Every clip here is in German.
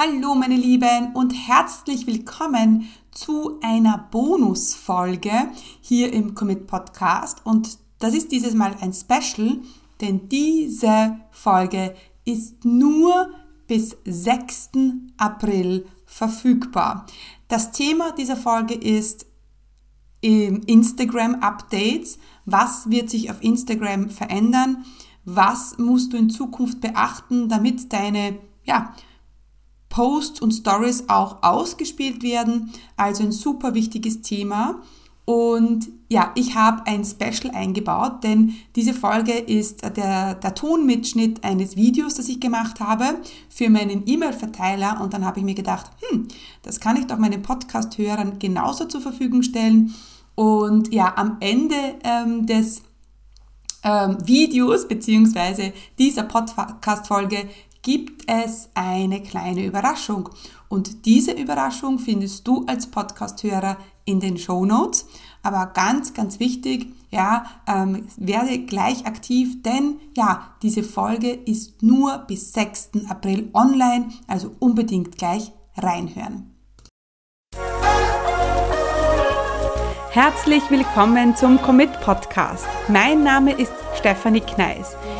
Hallo meine Lieben und herzlich willkommen zu einer Bonusfolge hier im Commit Podcast und das ist dieses Mal ein Special, denn diese Folge ist nur bis 6. April verfügbar. Das Thema dieser Folge ist ähm, Instagram Updates. Was wird sich auf Instagram verändern? Was musst du in Zukunft beachten, damit deine ja, Posts und Stories auch ausgespielt werden. Also ein super wichtiges Thema. Und ja, ich habe ein Special eingebaut, denn diese Folge ist der, der Tonmitschnitt eines Videos, das ich gemacht habe für meinen E-Mail-Verteiler. Und dann habe ich mir gedacht, hm, das kann ich doch meinen Podcast-Hörern genauso zur Verfügung stellen. Und ja, am Ende ähm, des ähm, Videos beziehungsweise dieser Podcast-Folge gibt es eine kleine Überraschung. Und diese Überraschung findest du als Podcasthörer in den Show Notes. Aber ganz, ganz wichtig, ja, ähm, werde gleich aktiv, denn ja, diese Folge ist nur bis 6. April online, also unbedingt gleich reinhören. Herzlich willkommen zum Commit Podcast. Mein Name ist Stefanie Kneis.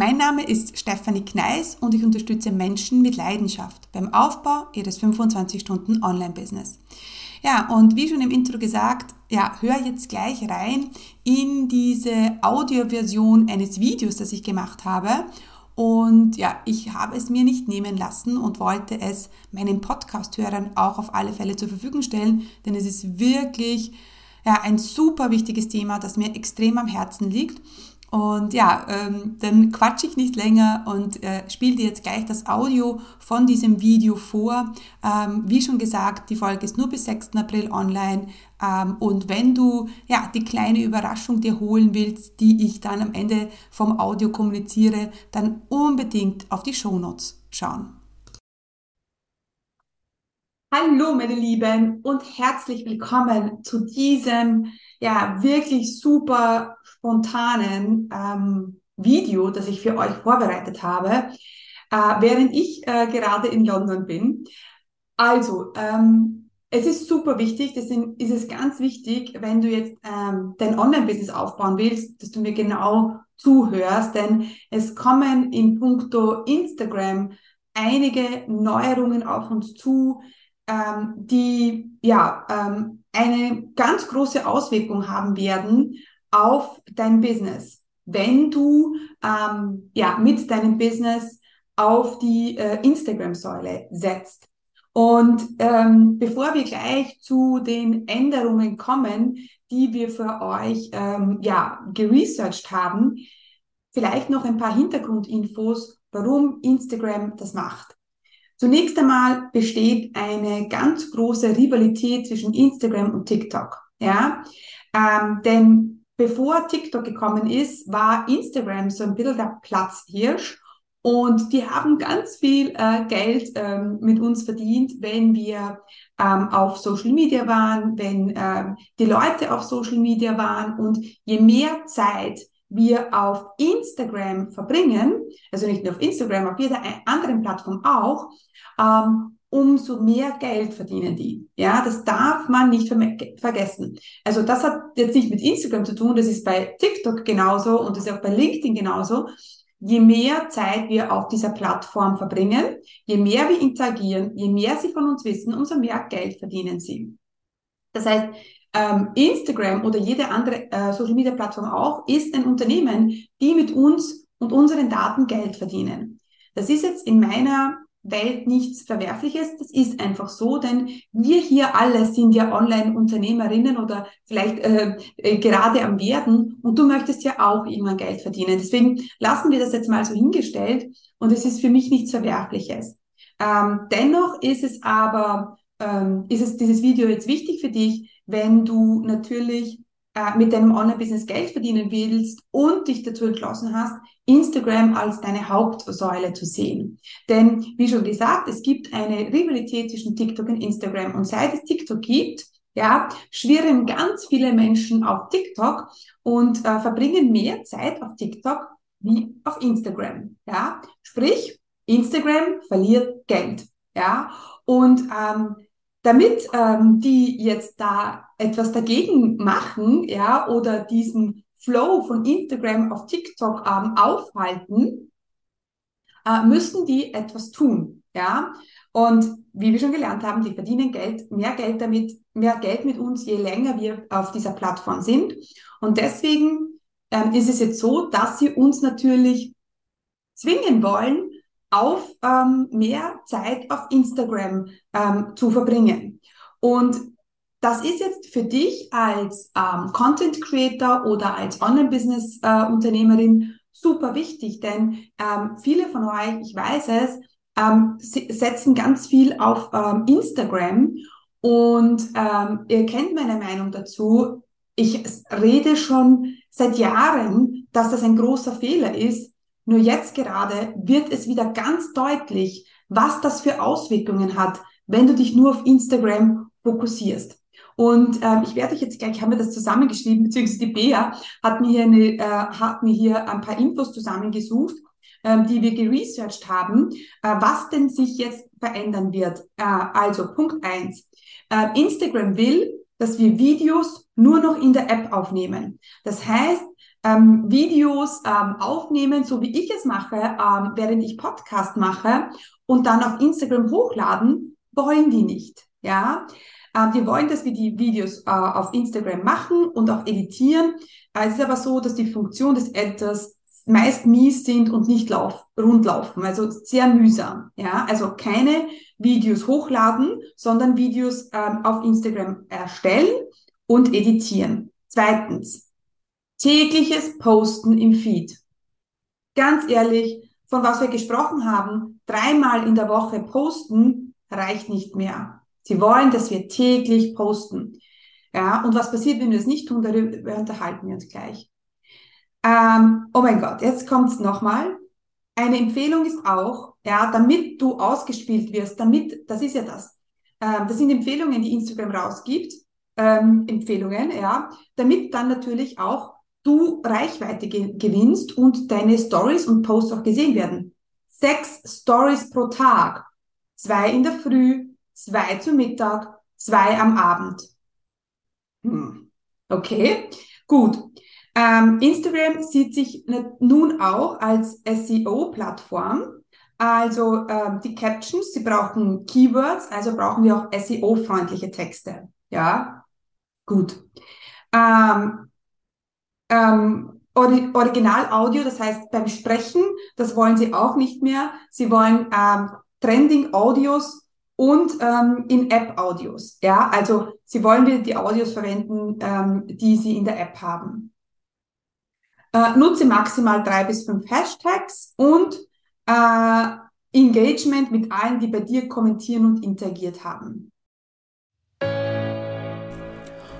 Mein Name ist Stefanie Kneis und ich unterstütze Menschen mit Leidenschaft beim Aufbau ihres 25-Stunden Online-Business. Ja, und wie schon im Intro gesagt, ja, hör jetzt gleich rein in diese Audioversion eines Videos, das ich gemacht habe. Und ja, ich habe es mir nicht nehmen lassen und wollte es meinen Podcast-Hörern auch auf alle Fälle zur Verfügung stellen, denn es ist wirklich ja, ein super wichtiges Thema, das mir extrem am Herzen liegt. Und ja, ähm, dann quatsche ich nicht länger und äh, spiele dir jetzt gleich das Audio von diesem Video vor. Ähm, wie schon gesagt, die Folge ist nur bis 6. April online. Ähm, und wenn du ja die kleine Überraschung dir holen willst, die ich dann am Ende vom Audio kommuniziere, dann unbedingt auf die Shownotes schauen. Hallo meine Lieben und herzlich willkommen zu diesem ja wirklich super spontanen ähm, Video, das ich für euch vorbereitet habe, äh, während ich äh, gerade in London bin. Also, ähm, es ist super wichtig, deswegen ist es ganz wichtig, wenn du jetzt ähm, dein Online-Business aufbauen willst, dass du mir genau zuhörst, denn es kommen in puncto Instagram einige Neuerungen auf uns zu, ähm, die ja ähm, eine ganz große Auswirkung haben werden auf dein Business, wenn du ähm, ja mit deinem Business auf die äh, Instagram-Säule setzt. Und ähm, bevor wir gleich zu den Änderungen kommen, die wir für euch ähm, ja geresearched haben, vielleicht noch ein paar Hintergrundinfos, warum Instagram das macht. Zunächst einmal besteht eine ganz große Rivalität zwischen Instagram und TikTok. Ja, ähm, denn bevor TikTok gekommen ist, war Instagram so ein bisschen der Platzhirsch und die haben ganz viel äh, Geld ähm, mit uns verdient, wenn wir ähm, auf Social Media waren, wenn ähm, die Leute auf Social Media waren und je mehr Zeit wir auf Instagram verbringen, also nicht nur auf Instagram, auf jeder anderen Plattform auch, ähm, umso mehr Geld verdienen die. Ja, das darf man nicht vergessen. Also das hat jetzt nicht mit Instagram zu tun, das ist bei TikTok genauso und das ist auch bei LinkedIn genauso. Je mehr Zeit wir auf dieser Plattform verbringen, je mehr wir interagieren, je mehr sie von uns wissen, umso mehr Geld verdienen sie. Das heißt, ähm, Instagram oder jede andere äh, Social Media Plattform auch ist ein Unternehmen, die mit uns und unseren Daten Geld verdienen. Das ist jetzt in meiner Welt nichts Verwerfliches. Das ist einfach so, denn wir hier alle sind ja Online-Unternehmerinnen oder vielleicht äh, äh, gerade am Werden und du möchtest ja auch irgendwann Geld verdienen. Deswegen lassen wir das jetzt mal so hingestellt und es ist für mich nichts Verwerfliches. Ähm, dennoch ist es aber ähm, ist es dieses Video jetzt wichtig für dich, wenn du natürlich äh, mit deinem Online-Business Geld verdienen willst und dich dazu entschlossen hast, Instagram als deine Hauptsäule zu sehen. Denn, wie schon gesagt, es gibt eine Rivalität zwischen TikTok und Instagram. Und seit es TikTok gibt, ja, schwirren ganz viele Menschen auf TikTok und äh, verbringen mehr Zeit auf TikTok wie auf Instagram. Ja, sprich, Instagram verliert Geld. Ja, und ähm, damit ähm, die jetzt da etwas dagegen machen, ja, oder diesen Flow von Instagram auf TikTok ähm, aufhalten, äh, müssen die etwas tun, ja. Und wie wir schon gelernt haben, die verdienen Geld, mehr Geld damit, mehr Geld mit uns, je länger wir auf dieser Plattform sind. Und deswegen ähm, ist es jetzt so, dass sie uns natürlich zwingen wollen, auf ähm, mehr Zeit auf Instagram ähm, zu verbringen. Und das ist jetzt für dich als ähm, Content Creator oder als Online-Business-Unternehmerin äh, super wichtig, denn ähm, viele von euch, ich weiß es, ähm, setzen ganz viel auf ähm, Instagram und ähm, ihr kennt meine Meinung dazu. Ich rede schon seit Jahren, dass das ein großer Fehler ist, nur jetzt gerade wird es wieder ganz deutlich, was das für Auswirkungen hat, wenn du dich nur auf Instagram fokussierst. Und ähm, ich werde euch jetzt gleich, ich habe mir das zusammengeschrieben, beziehungsweise die Bea hat mir hier, eine, äh, hat mir hier ein paar Infos zusammengesucht, ähm, die wir geresearched haben, äh, was denn sich jetzt verändern wird. Äh, also Punkt eins: äh, Instagram will, dass wir Videos nur noch in der App aufnehmen. Das heißt, ähm, Videos ähm, aufnehmen, so wie ich es mache, ähm, während ich Podcast mache und dann auf Instagram hochladen, wollen die nicht. Ja, äh, die wollen, dass wir die Videos äh, auf Instagram machen und auch editieren. Äh, es ist aber so, dass die Funktion des Editors meist mies sind und nicht lauf, rund laufen, also sehr mühsam. Ja, also keine Videos hochladen, sondern Videos ähm, auf Instagram erstellen und editieren. Zweitens, tägliches Posten im Feed. Ganz ehrlich, von was wir gesprochen haben, dreimal in der Woche posten, reicht nicht mehr. Sie wollen, dass wir täglich posten. Ja, und was passiert, wenn wir es nicht tun, darüber unterhalten wir uns gleich. Ähm, oh mein Gott, jetzt kommt's nochmal. Eine Empfehlung ist auch, ja, damit du ausgespielt wirst, damit, das ist ja das. Ähm, das sind Empfehlungen, die Instagram rausgibt, ähm, Empfehlungen, ja, damit dann natürlich auch du Reichweite ge gewinnst und deine Stories und Posts auch gesehen werden. Sechs Stories pro Tag. Zwei in der Früh, zwei zu Mittag, zwei am Abend. Hm. Okay, gut. Ähm, Instagram sieht sich nun auch als SEO-Plattform. Also ähm, die Captions, sie brauchen Keywords, also brauchen wir auch SEO-freundliche Texte. Ja, gut. Ähm, ähm, Original-Audio, das heißt beim Sprechen, das wollen sie auch nicht mehr. Sie wollen ähm, Trending-Audios und ähm, In-App-Audios. Ja, also sie wollen wieder die Audios verwenden, ähm, die sie in der App haben. Äh, nutze maximal drei bis fünf Hashtags und äh, Engagement mit allen, die bei dir kommentieren und interagiert haben.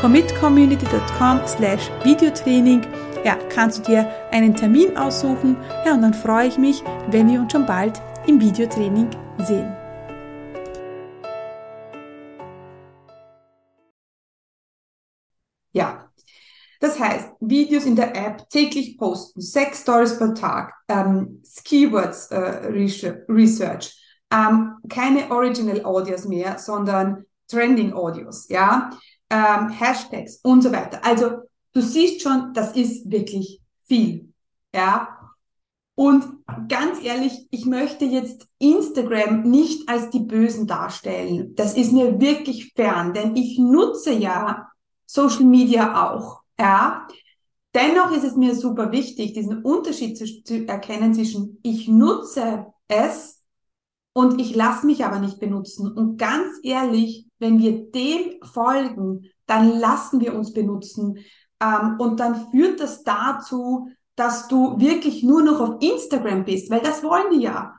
commitcommunity.com slash Videotraining. Ja, kannst du dir einen Termin aussuchen. Ja, und dann freue ich mich, wenn wir uns schon bald im Videotraining sehen. Das heißt, Videos in der App täglich posten, sechs Stories per Tag, ähm, Keywords äh, Research, ähm, keine Original Audios mehr, sondern Trending Audios, ja, ähm, Hashtags und so weiter. Also du siehst schon, das ist wirklich viel, ja. Und ganz ehrlich, ich möchte jetzt Instagram nicht als die Bösen darstellen. Das ist mir wirklich fern, denn ich nutze ja Social Media auch, ja. Dennoch ist es mir super wichtig, diesen Unterschied zu, zu erkennen zwischen ich nutze es und ich lasse mich aber nicht benutzen. Und ganz ehrlich, wenn wir dem folgen, dann lassen wir uns benutzen. Ähm, und dann führt das dazu, dass du wirklich nur noch auf Instagram bist, weil das wollen die ja.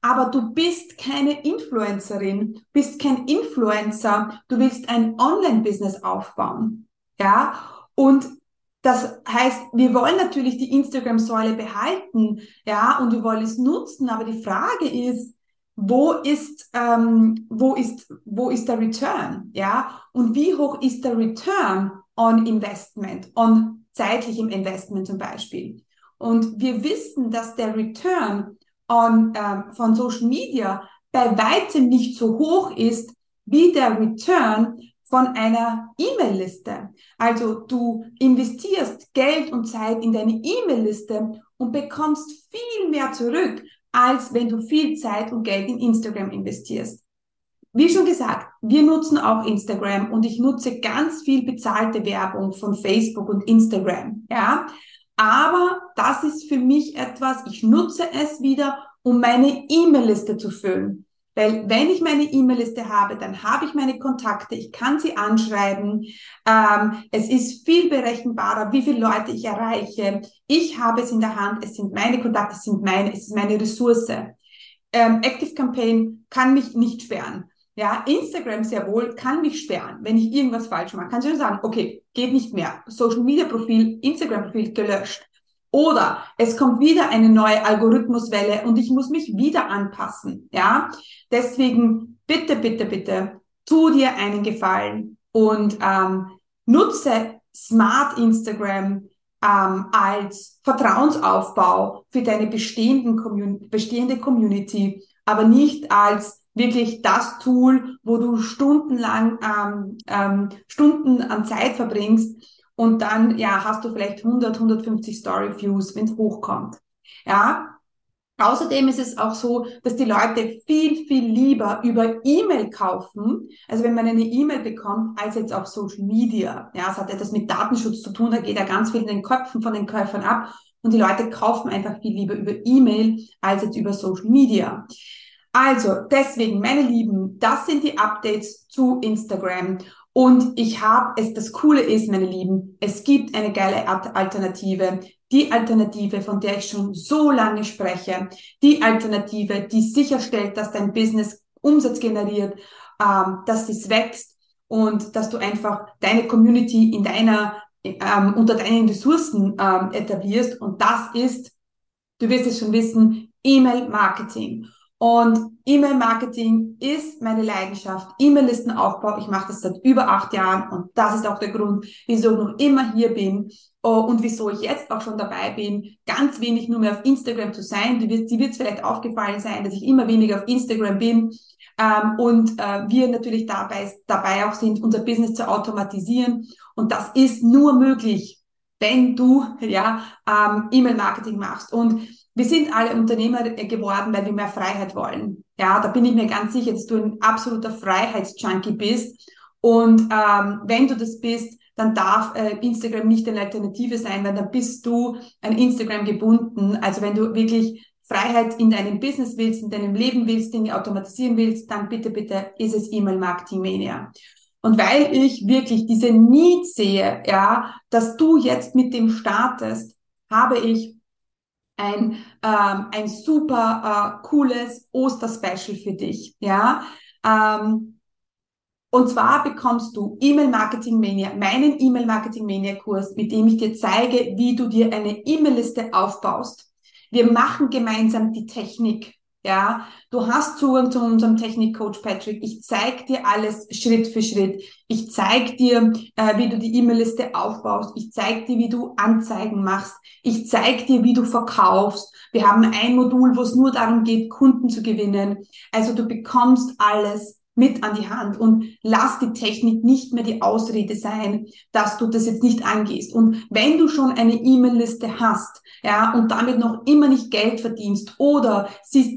Aber du bist keine Influencerin, bist kein Influencer, du willst ein Online-Business aufbauen. Ja, und das heißt, wir wollen natürlich die Instagram-Säule behalten, ja, und wir wollen es nutzen, aber die Frage ist, wo ist, ähm, wo ist, wo ist der Return, ja, und wie hoch ist der Return on Investment, on zeitlichem Investment zum Beispiel. Und wir wissen, dass der Return on, ähm, von Social Media bei weitem nicht so hoch ist wie der Return von einer E-Mail-Liste. Also du investierst Geld und Zeit in deine E-Mail-Liste und bekommst viel mehr zurück, als wenn du viel Zeit und Geld in Instagram investierst. Wie schon gesagt, wir nutzen auch Instagram und ich nutze ganz viel bezahlte Werbung von Facebook und Instagram, ja. Aber das ist für mich etwas, ich nutze es wieder, um meine E-Mail-Liste zu füllen. Weil wenn ich meine E-Mail-Liste habe, dann habe ich meine Kontakte, ich kann sie anschreiben. Ähm, es ist viel berechenbarer, wie viele Leute ich erreiche. Ich habe es in der Hand, es sind meine Kontakte, es sind meine, es ist meine Ressource. Ähm, Active Campaign kann mich nicht sperren. Ja, Instagram sehr wohl kann mich sperren, wenn ich irgendwas falsch mache. Kann ich nur sagen, okay, geht nicht mehr. Social Media Profil, Instagram Profil gelöscht. Oder es kommt wieder eine neue Algorithmuswelle und ich muss mich wieder anpassen. Ja, deswegen bitte, bitte, bitte, tu dir einen Gefallen und ähm, nutze Smart Instagram ähm, als Vertrauensaufbau für deine bestehenden Commun bestehende Community, aber nicht als wirklich das Tool, wo du stundenlang ähm, ähm, Stunden an Zeit verbringst und dann ja hast du vielleicht 100, 150 Story Views, wenn es hochkommt. Ja. Außerdem ist es auch so, dass die Leute viel, viel lieber über E-Mail kaufen, also wenn man eine E-Mail bekommt, als jetzt auf Social Media. Ja, es hat etwas mit Datenschutz zu tun, da geht ja ganz viel in den Köpfen von den Käufern ab und die Leute kaufen einfach viel lieber über E-Mail als jetzt über Social Media. Also deswegen, meine Lieben, das sind die Updates zu Instagram. Und ich habe es, das Coole ist, meine Lieben, es gibt eine geile Alternative. Die Alternative, von der ich schon so lange spreche. Die Alternative, die sicherstellt, dass dein Business Umsatz generiert, ähm, dass es wächst und dass du einfach deine Community in deiner, ähm, unter deinen Ressourcen ähm, etablierst. Und das ist, du wirst es schon wissen, E-Mail-Marketing. Und E-Mail-Marketing ist meine Leidenschaft. E-Mail-Listenaufbau. Ich mache das seit über acht Jahren und das ist auch der Grund, wieso ich noch immer hier bin oh, und wieso ich jetzt auch schon dabei bin, ganz wenig nur mehr auf Instagram zu sein. Die wird, wird vielleicht aufgefallen sein, dass ich immer weniger auf Instagram bin ähm, und äh, wir natürlich dabei, dabei auch sind, unser Business zu automatisieren. Und das ist nur möglich, wenn du ja ähm, E-Mail-Marketing machst. Und wir sind alle Unternehmer geworden, weil wir mehr Freiheit wollen. Ja, da bin ich mir ganz sicher, dass du ein absoluter Freiheitsjunkie bist. Und ähm, wenn du das bist, dann darf äh, Instagram nicht eine Alternative sein, weil dann bist du an Instagram gebunden. Also wenn du wirklich Freiheit in deinem Business willst, in deinem Leben willst, Dinge automatisieren willst, dann bitte, bitte ist es E-Mail Marketing Mania. Und weil ich wirklich diese Need sehe, ja, dass du jetzt mit dem startest, habe ich ein, ähm, ein super äh, cooles Osterspecial für dich. Ja. Ähm, und zwar bekommst du E-Mail Marketing Mania, meinen E-Mail Marketing Mania Kurs, mit dem ich dir zeige, wie du dir eine E-Mail-Liste aufbaust. Wir machen gemeinsam die Technik. Ja, du hast Zugang zu unserem Technikcoach Patrick. Ich zeige dir alles Schritt für Schritt. Ich zeige dir, äh, wie du die E-Mail-Liste aufbaust. Ich zeige dir, wie du Anzeigen machst. Ich zeige dir, wie du verkaufst. Wir haben ein Modul, wo es nur darum geht, Kunden zu gewinnen. Also du bekommst alles mit an die Hand und lass die Technik nicht mehr die Ausrede sein, dass du das jetzt nicht angehst. Und wenn du schon eine E-Mail-Liste hast, ja, und damit noch immer nicht Geld verdienst oder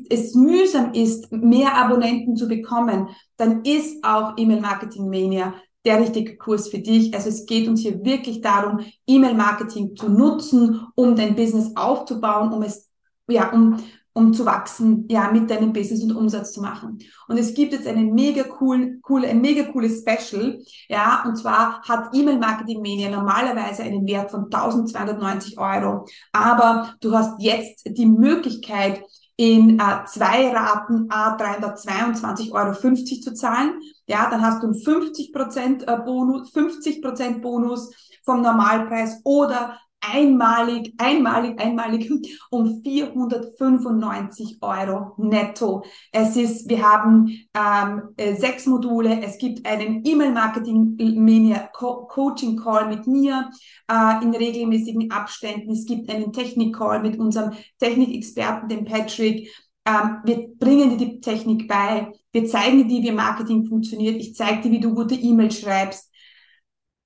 es mühsam ist, mehr Abonnenten zu bekommen, dann ist auch E-Mail-Marketing Mania der richtige Kurs für dich. Also es geht uns hier wirklich darum, E-Mail-Marketing zu nutzen, um dein Business aufzubauen, um es ja, um um zu wachsen, ja, mit deinem Business und Umsatz zu machen. Und es gibt jetzt einen mega coolen, cool, ein mega cooles Special, ja, und zwar hat E-Mail Marketing Mania normalerweise einen Wert von 1290 Euro, aber du hast jetzt die Möglichkeit, in äh, zwei Raten A 322,50 Euro zu zahlen. Ja, dann hast du einen 50 Prozent äh, Bonus, 50 Prozent Bonus vom Normalpreis oder einmalig, einmalig, einmalig um 495 Euro netto. Es ist, wir haben ähm, äh, sechs Module. Es gibt einen E-Mail-Marketing-Coaching-Call mit mir äh, in regelmäßigen Abständen. Es gibt einen Technik-Call mit unserem Technikexperten, dem Patrick. Ähm, wir bringen dir die Technik bei. Wir zeigen dir, wie Marketing funktioniert. Ich zeige dir, wie du gute E-Mails schreibst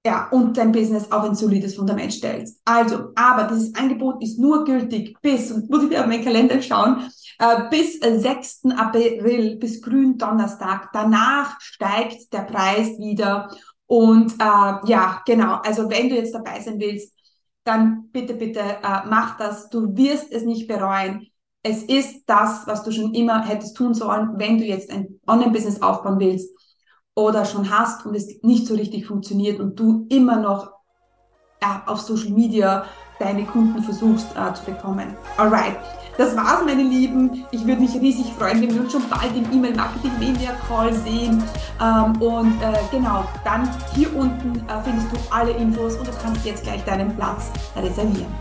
ja, und dein Business auf ein solides Fundament stellst. Also, aber dieses Angebot ist nur gültig bis, und muss ich wieder auf meinen Kalender schauen, äh, bis 6. April, bis Gründonnerstag. Danach steigt der Preis wieder. Und äh, ja, genau, also wenn du jetzt dabei sein willst, dann bitte, bitte äh, mach das. Du wirst es nicht bereuen. Es ist das, was du schon immer hättest tun sollen, wenn du jetzt ein Online-Business aufbauen willst oder schon hast und es nicht so richtig funktioniert und du immer noch ja, auf Social Media deine Kunden versuchst äh, zu bekommen. Alright, das war's, meine Lieben. Ich würde mich riesig freuen, wenn wir uns schon bald im E-Mail Marketing Media Call sehen. Ähm, und äh, genau, dann hier unten äh, findest du alle Infos und du kannst jetzt gleich deinen Platz reservieren.